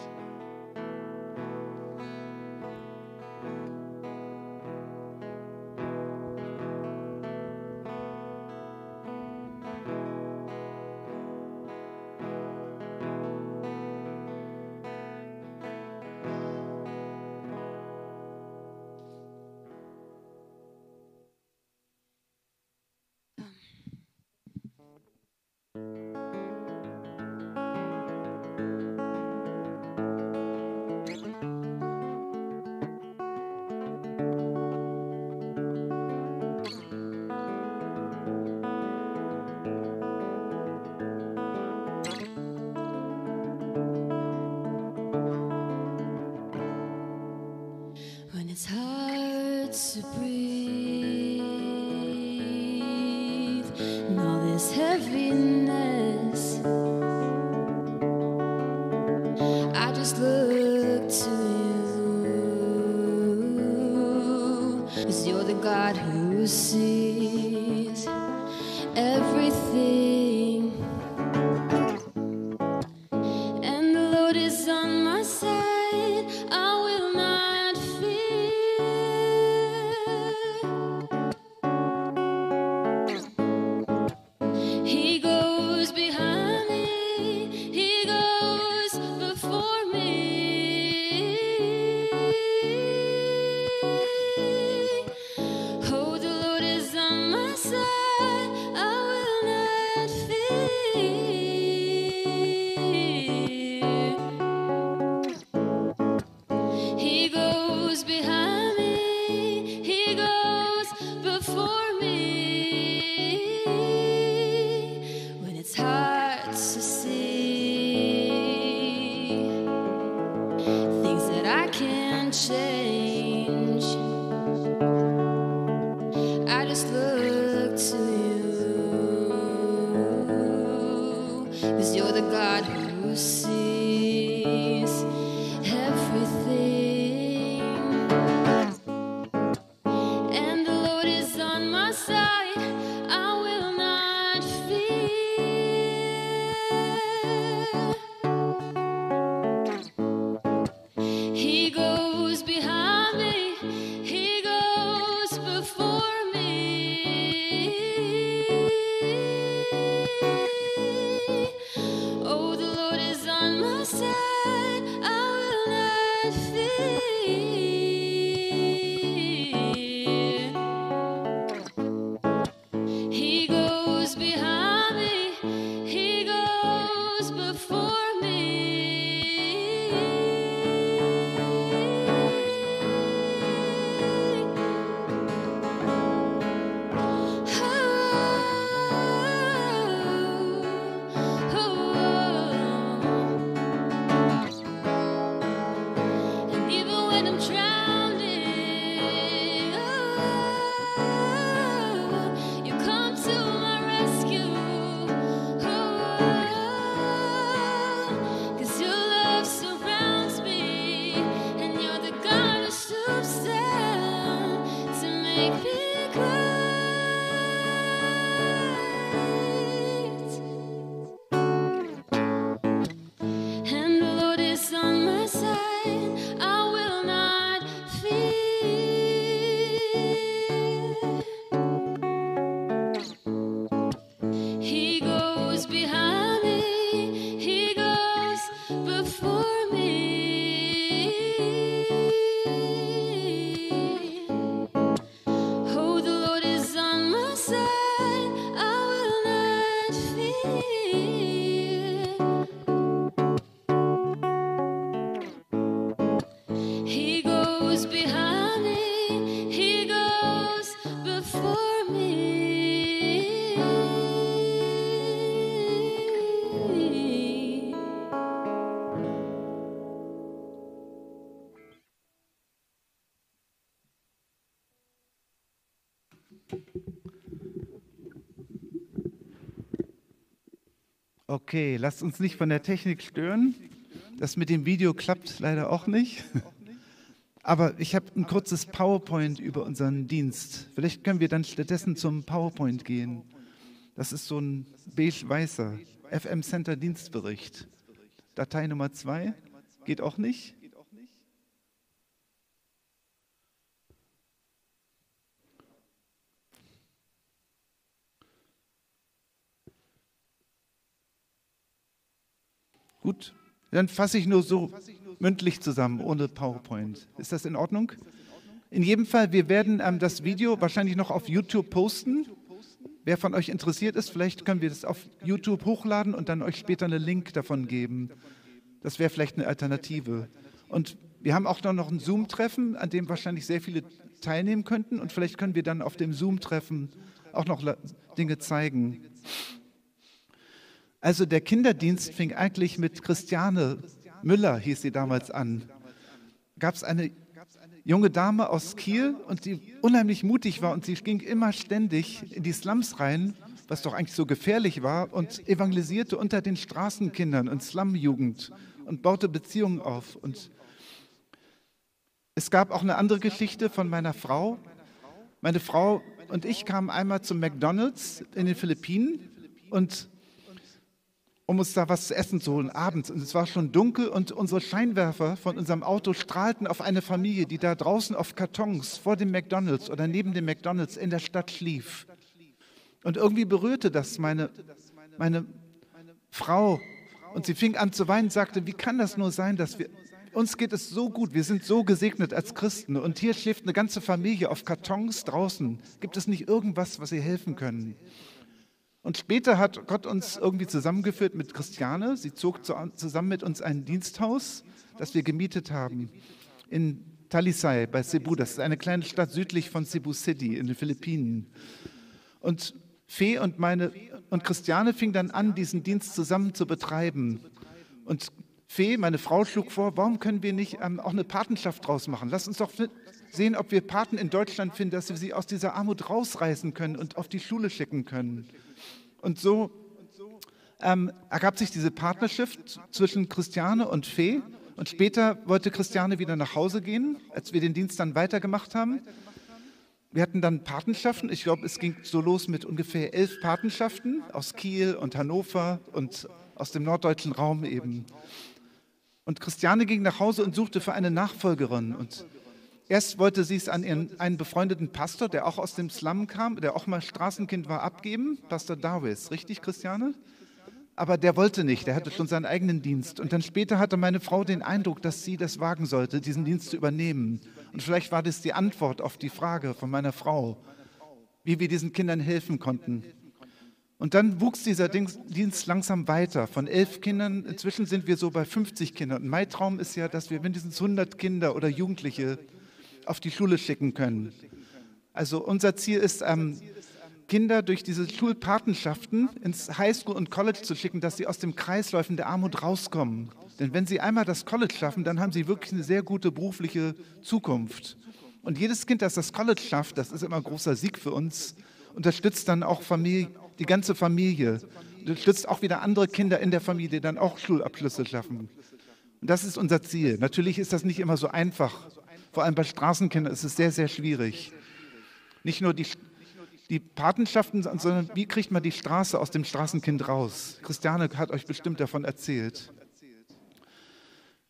Okay, lasst uns nicht von der Technik stören. Das mit dem Video klappt leider auch nicht. Aber ich habe ein kurzes PowerPoint über unseren Dienst. Vielleicht können wir dann stattdessen zum PowerPoint gehen. Das ist so ein beige-weißer FM Center Dienstbericht. Datei Nummer 2 geht auch nicht. Gut, dann fasse ich nur so mündlich zusammen, ohne PowerPoint. Ist das in Ordnung? In jedem Fall, wir werden ähm, das Video wahrscheinlich noch auf YouTube posten. Wer von euch interessiert ist, vielleicht können wir das auf YouTube hochladen und dann euch später einen Link davon geben. Das wäre vielleicht eine Alternative. Und wir haben auch noch ein Zoom-Treffen, an dem wahrscheinlich sehr viele teilnehmen könnten. Und vielleicht können wir dann auf dem Zoom-Treffen auch noch Dinge zeigen. Also der Kinderdienst fing eigentlich mit Christiane Müller, hieß sie damals an. Gab es eine junge Dame aus Kiel und die unheimlich mutig war und sie ging immer ständig in die Slums rein, was doch eigentlich so gefährlich war, und evangelisierte unter den Straßenkindern und Slumjugend und baute Beziehungen auf. Und es gab auch eine andere Geschichte von meiner Frau. Meine Frau und ich kamen einmal zum McDonald's in den Philippinen und um uns da was zu essen zu holen, abends. Und es war schon dunkel und unsere Scheinwerfer von unserem Auto strahlten auf eine Familie, die da draußen auf Kartons vor dem McDonald's oder neben dem McDonald's in der Stadt schlief. Und irgendwie berührte das meine, meine Frau. Und sie fing an zu weinen und sagte, wie kann das nur sein, dass wir, uns geht es so gut, wir sind so gesegnet als Christen und hier schläft eine ganze Familie auf Kartons draußen. Gibt es nicht irgendwas, was ihr helfen können? Und später hat Gott uns irgendwie zusammengeführt mit Christiane. Sie zog zusammen mit uns ein Diensthaus, das wir gemietet haben in Talisay bei Cebu. Das ist eine kleine Stadt südlich von Cebu City in den Philippinen. Und Fee und meine und Christiane fing dann an, diesen Dienst zusammen zu betreiben. Und Fee, meine Frau, schlug vor, warum können wir nicht ähm, auch eine Patenschaft draus machen? Lass uns doch sehen, ob wir Paten in Deutschland finden, dass wir sie aus dieser Armut rausreißen können und auf die Schule schicken können. Und so ähm, ergab sich diese Partnerschaft zwischen Christiane und Fee. Und später wollte Christiane wieder nach Hause gehen, als wir den Dienst dann weitergemacht haben. Wir hatten dann Patenschaften. Ich glaube, es ging so los mit ungefähr elf Patenschaften aus Kiel und Hannover und aus dem norddeutschen Raum eben. Und Christiane ging nach Hause und suchte für eine Nachfolgerin. Und Erst wollte sie es an ihren, einen befreundeten Pastor, der auch aus dem Slum kam, der auch mal Straßenkind war, abgeben, Pastor Darwis. Richtig, Christiane? Aber der wollte nicht, der hatte schon seinen eigenen Dienst. Und dann später hatte meine Frau den Eindruck, dass sie das wagen sollte, diesen Dienst zu übernehmen. Und vielleicht war das die Antwort auf die Frage von meiner Frau, wie wir diesen Kindern helfen konnten. Und dann wuchs dieser Dienst langsam weiter. Von elf Kindern, inzwischen sind wir so bei 50 Kindern. Und mein Traum ist ja, dass wir mindestens 100 Kinder oder Jugendliche auf die Schule schicken können. Also unser Ziel ist, ähm, Kinder durch diese Schulpatenschaften ins Highschool und College zu schicken, dass sie aus dem Kreisläufen der Armut rauskommen. Denn wenn sie einmal das College schaffen, dann haben sie wirklich eine sehr gute berufliche Zukunft. Und jedes Kind, das das College schafft, das ist immer ein großer Sieg für uns, unterstützt dann auch Familie, die ganze Familie, unterstützt auch wieder andere Kinder in der Familie, die dann auch Schulabschlüsse schaffen. Und das ist unser Ziel. Natürlich ist das nicht immer so einfach. Vor allem bei Straßenkindern ist es sehr, sehr schwierig. Nicht nur die, die Patenschaften, sondern wie kriegt man die Straße aus dem Straßenkind raus? Christiane hat euch bestimmt davon erzählt.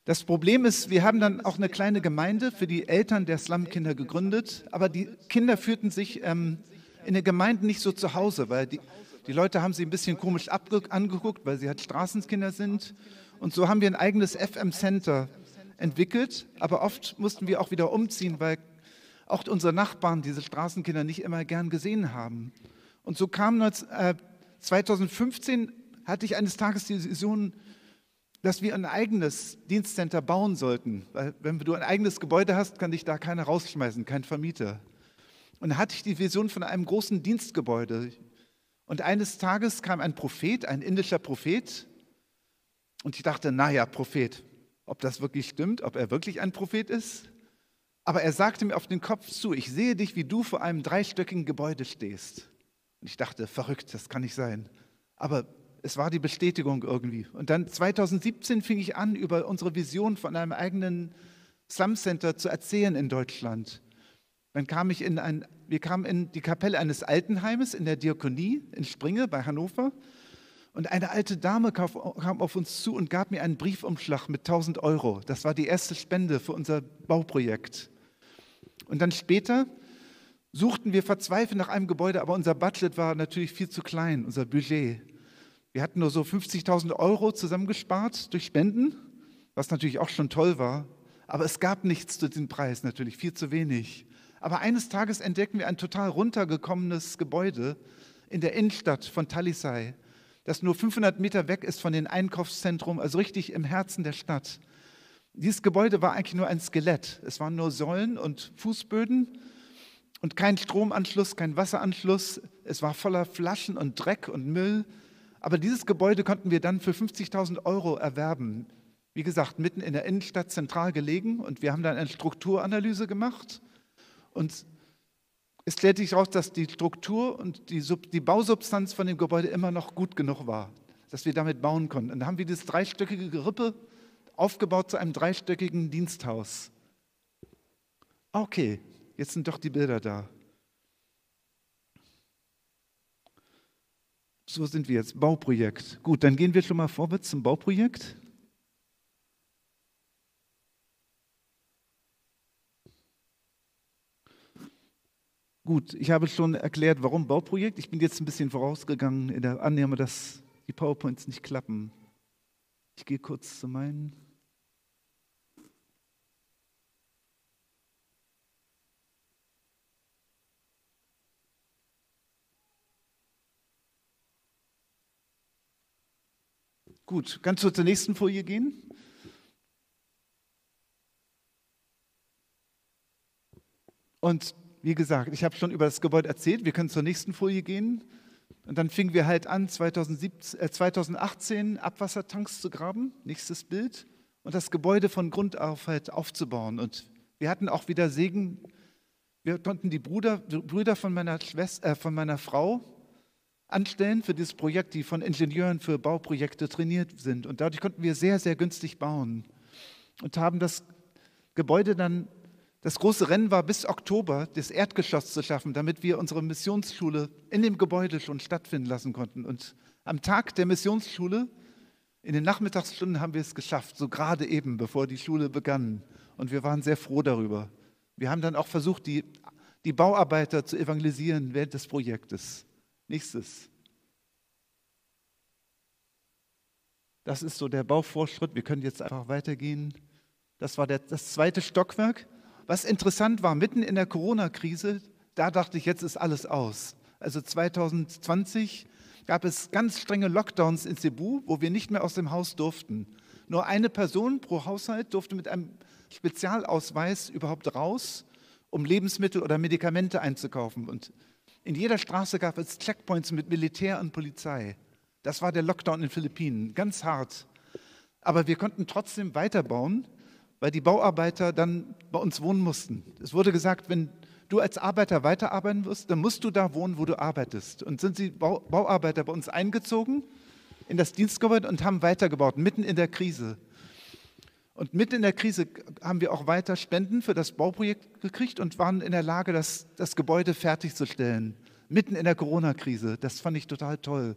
Das Problem ist, wir haben dann auch eine kleine Gemeinde für die Eltern der Slumkinder gegründet, aber die Kinder fühlten sich ähm, in der Gemeinde nicht so zu Hause, weil die, die Leute haben sie ein bisschen komisch angeguckt, weil sie halt Straßenkinder sind. Und so haben wir ein eigenes FM-Center entwickelt, aber oft mussten wir auch wieder umziehen, weil auch unsere Nachbarn diese Straßenkinder nicht immer gern gesehen haben. Und so kam 2015, äh, hatte ich eines Tages die Vision, dass wir ein eigenes Dienstcenter bauen sollten. Weil wenn du ein eigenes Gebäude hast, kann dich da keiner rausschmeißen, kein Vermieter. Und da hatte ich die Vision von einem großen Dienstgebäude. Und eines Tages kam ein Prophet, ein indischer Prophet. Und ich dachte, naja, Prophet, ob das wirklich stimmt, ob er wirklich ein Prophet ist. Aber er sagte mir auf den Kopf zu, ich sehe dich, wie du vor einem dreistöckigen Gebäude stehst. Und ich dachte, verrückt, das kann nicht sein. Aber es war die Bestätigung irgendwie. Und dann 2017 fing ich an, über unsere Vision von einem eigenen Slum Center zu erzählen in Deutschland. Dann kam ich in ein, wir kamen in die Kapelle eines Altenheimes in der Diakonie in Springe bei Hannover. Und eine alte Dame kam auf uns zu und gab mir einen Briefumschlag mit 1000 Euro. Das war die erste Spende für unser Bauprojekt. Und dann später suchten wir verzweifelt nach einem Gebäude, aber unser Budget war natürlich viel zu klein, unser Budget. Wir hatten nur so 50.000 Euro zusammengespart durch Spenden, was natürlich auch schon toll war. Aber es gab nichts zu diesem Preis, natürlich viel zu wenig. Aber eines Tages entdecken wir ein total runtergekommenes Gebäude in der Innenstadt von Talisay, das nur 500 Meter weg ist von dem Einkaufszentrum, also richtig im Herzen der Stadt. Dieses Gebäude war eigentlich nur ein Skelett. Es waren nur Säulen und Fußböden und kein Stromanschluss, kein Wasseranschluss. Es war voller Flaschen und Dreck und Müll. Aber dieses Gebäude konnten wir dann für 50.000 Euro erwerben. Wie gesagt, mitten in der Innenstadt zentral gelegen. Und wir haben dann eine Strukturanalyse gemacht. Und es stellte sich heraus, dass die Struktur und die, Sub, die Bausubstanz von dem Gebäude immer noch gut genug war, dass wir damit bauen konnten. Und dann haben wir dieses dreistöckige Gerippe aufgebaut zu einem dreistöckigen Diensthaus. Okay, Jetzt sind doch die Bilder da. So sind wir jetzt. Bauprojekt. Gut, dann gehen wir schon mal vorwärts zum Bauprojekt. Gut, ich habe schon erklärt, warum Bauprojekt. Ich bin jetzt ein bisschen vorausgegangen in der Annahme, dass die PowerPoints nicht klappen. Ich gehe kurz zu meinen. Gut, kannst du zur nächsten Folie gehen? Und wie gesagt, ich habe schon über das Gebäude erzählt, wir können zur nächsten Folie gehen. Und dann fingen wir halt an, 2017, äh 2018 Abwassertanks zu graben, nächstes Bild, und das Gebäude von Grund auf halt aufzubauen. Und wir hatten auch wieder Segen. Wir konnten die Brüder, Brüder von, meiner Schwester, äh, von meiner Frau anstellen für dieses Projekt, die von Ingenieuren für Bauprojekte trainiert sind. Und dadurch konnten wir sehr, sehr günstig bauen und haben das Gebäude dann, das große Rennen war bis Oktober, das Erdgeschoss zu schaffen, damit wir unsere Missionsschule in dem Gebäude schon stattfinden lassen konnten. Und am Tag der Missionsschule, in den Nachmittagsstunden haben wir es geschafft, so gerade eben, bevor die Schule begann. Und wir waren sehr froh darüber. Wir haben dann auch versucht, die, die Bauarbeiter zu evangelisieren während des Projektes. Nächstes. Das ist so der Bauvorschritt. Wir können jetzt einfach weitergehen. Das war der, das zweite Stockwerk. Was interessant war, mitten in der Corona-Krise, da dachte ich, jetzt ist alles aus. Also 2020 gab es ganz strenge Lockdowns in Cebu, wo wir nicht mehr aus dem Haus durften. Nur eine Person pro Haushalt durfte mit einem Spezialausweis überhaupt raus, um Lebensmittel oder Medikamente einzukaufen. Und in jeder Straße gab es Checkpoints mit Militär und Polizei. Das war der Lockdown in den Philippinen, ganz hart. Aber wir konnten trotzdem weiterbauen, weil die Bauarbeiter dann bei uns wohnen mussten. Es wurde gesagt, wenn du als Arbeiter weiterarbeiten wirst, dann musst du da wohnen, wo du arbeitest. Und sind die Bau Bauarbeiter bei uns eingezogen in das Dienstgebäude und haben weitergebaut, mitten in der Krise. Und mitten in der Krise haben wir auch weiter Spenden für das Bauprojekt gekriegt und waren in der Lage, das, das Gebäude fertigzustellen. Mitten in der Corona-Krise. Das fand ich total toll.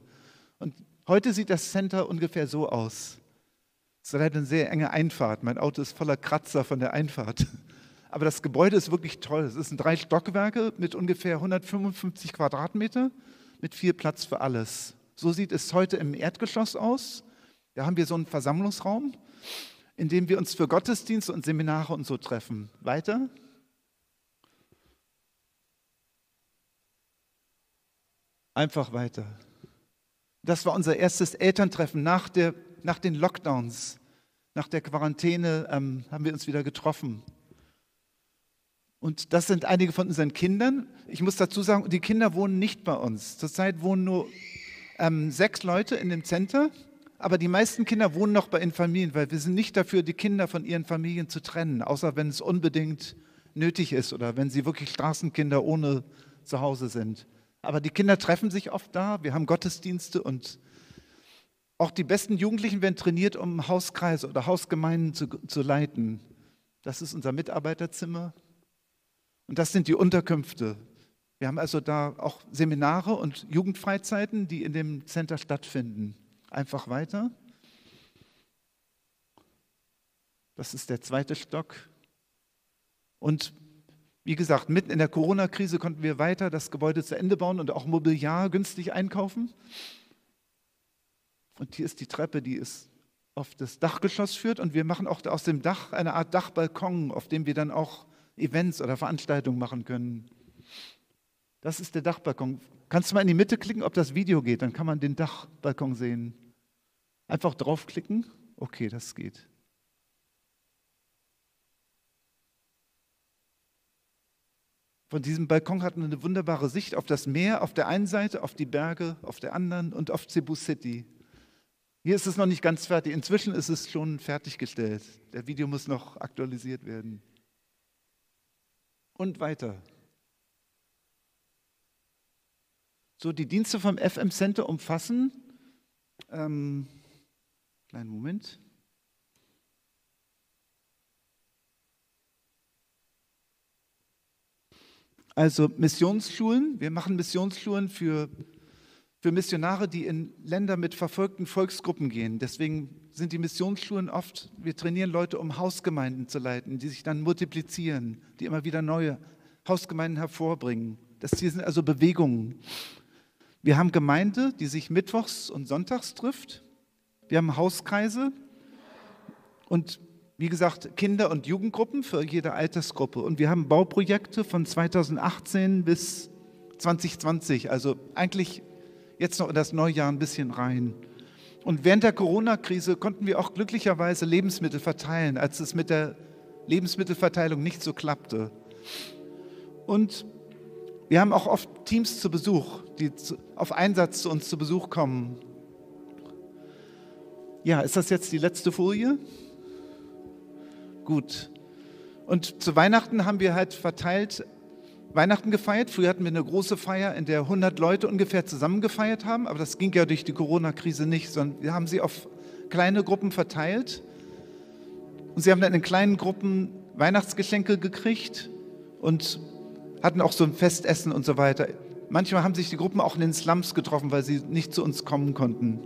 Und heute sieht das Center ungefähr so aus. Es ist leider eine sehr enge Einfahrt. Mein Auto ist voller Kratzer von der Einfahrt. Aber das Gebäude ist wirklich toll. Es sind drei Stockwerke mit ungefähr 155 Quadratmeter, mit viel Platz für alles. So sieht es heute im Erdgeschoss aus. Da haben wir so einen Versammlungsraum in dem wir uns für Gottesdienste und Seminare und so treffen. Weiter. Einfach weiter. Das war unser erstes Elterntreffen nach, der, nach den Lockdowns. Nach der Quarantäne ähm, haben wir uns wieder getroffen. Und das sind einige von unseren Kindern. Ich muss dazu sagen, die Kinder wohnen nicht bei uns. Zurzeit wohnen nur ähm, sechs Leute in dem Center aber die meisten Kinder wohnen noch bei ihren Familien, weil wir sind nicht dafür, die Kinder von ihren Familien zu trennen, außer wenn es unbedingt nötig ist oder wenn sie wirklich Straßenkinder ohne Zuhause sind. Aber die Kinder treffen sich oft da, wir haben Gottesdienste und Auch die besten Jugendlichen werden trainiert, um Hauskreise oder Hausgemeinden zu, zu leiten. Das ist unser Mitarbeiterzimmer. Und das sind die Unterkünfte. Wir haben also da auch Seminare und Jugendfreizeiten, die in dem Center stattfinden. Einfach weiter. Das ist der zweite Stock. Und wie gesagt, mitten in der Corona-Krise konnten wir weiter das Gebäude zu Ende bauen und auch Mobiliar günstig einkaufen. Und hier ist die Treppe, die es auf das Dachgeschoss führt. Und wir machen auch aus dem Dach eine Art Dachbalkon, auf dem wir dann auch Events oder Veranstaltungen machen können. Das ist der Dachbalkon. Kannst du mal in die Mitte klicken, ob das Video geht? Dann kann man den Dachbalkon sehen. Einfach draufklicken. Okay, das geht. Von diesem Balkon hat man eine wunderbare Sicht auf das Meer auf der einen Seite, auf die Berge auf der anderen und auf Cebu City. Hier ist es noch nicht ganz fertig. Inzwischen ist es schon fertiggestellt. Der Video muss noch aktualisiert werden. Und weiter. So, die Dienste vom FM Center umfassen, ähm, kleinen Moment. Also Missionsschulen, wir machen Missionsschulen für für Missionare, die in Länder mit verfolgten Volksgruppen gehen. Deswegen sind die Missionsschulen oft, wir trainieren Leute, um Hausgemeinden zu leiten, die sich dann multiplizieren, die immer wieder neue Hausgemeinden hervorbringen. Das hier sind also Bewegungen. Wir haben Gemeinde, die sich mittwochs und sonntags trifft. Wir haben Hauskreise und wie gesagt Kinder- und Jugendgruppen für jede Altersgruppe. Und wir haben Bauprojekte von 2018 bis 2020, also eigentlich jetzt noch in das Neujahr ein bisschen rein. Und während der Corona-Krise konnten wir auch glücklicherweise Lebensmittel verteilen, als es mit der Lebensmittelverteilung nicht so klappte. Und wir haben auch oft Teams zu Besuch, die auf Einsatz zu uns zu Besuch kommen. Ja, ist das jetzt die letzte Folie? Gut. Und zu Weihnachten haben wir halt verteilt Weihnachten gefeiert. Früher hatten wir eine große Feier, in der 100 Leute ungefähr zusammen gefeiert haben, aber das ging ja durch die Corona-Krise nicht, sondern wir haben sie auf kleine Gruppen verteilt. Und sie haben dann in kleinen Gruppen Weihnachtsgeschenke gekriegt und hatten auch so ein Festessen und so weiter. Manchmal haben sich die Gruppen auch in den Slums getroffen, weil sie nicht zu uns kommen konnten.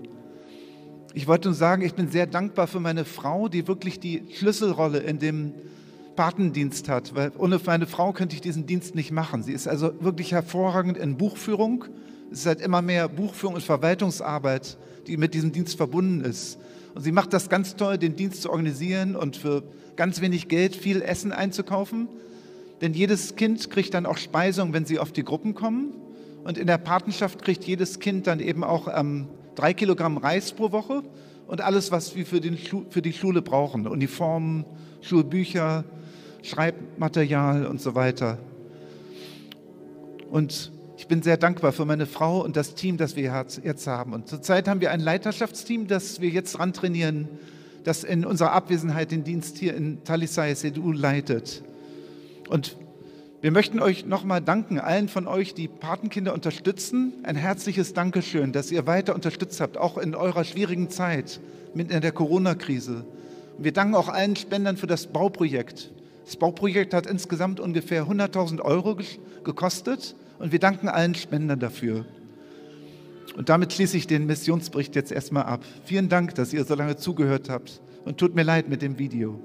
Ich wollte nur sagen, ich bin sehr dankbar für meine Frau, die wirklich die Schlüsselrolle in dem Patendienst hat, weil ohne meine Frau könnte ich diesen Dienst nicht machen. Sie ist also wirklich hervorragend in Buchführung. Es ist halt immer mehr Buchführung und Verwaltungsarbeit, die mit diesem Dienst verbunden ist. Und sie macht das ganz toll, den Dienst zu organisieren und für ganz wenig Geld viel Essen einzukaufen. Denn jedes Kind kriegt dann auch Speisung, wenn sie auf die Gruppen kommen. Und in der Patenschaft kriegt jedes Kind dann eben auch ähm, drei Kilogramm Reis pro Woche und alles, was wir für, den, für die Schule brauchen. Uniformen, Schulbücher, Schreibmaterial und so weiter. Und ich bin sehr dankbar für meine Frau und das Team, das wir jetzt haben. Und zurzeit haben wir ein Leiterschaftsteam, das wir jetzt dran trainieren, das in unserer Abwesenheit den Dienst hier in Talisay Sedu leitet. Und wir möchten euch nochmal danken, allen von euch, die Patenkinder unterstützen. Ein herzliches Dankeschön, dass ihr weiter unterstützt habt, auch in eurer schwierigen Zeit, mitten in der Corona-Krise. Wir danken auch allen Spendern für das Bauprojekt. Das Bauprojekt hat insgesamt ungefähr 100.000 Euro gekostet und wir danken allen Spendern dafür. Und damit schließe ich den Missionsbericht jetzt erstmal ab. Vielen Dank, dass ihr so lange zugehört habt und tut mir leid mit dem Video.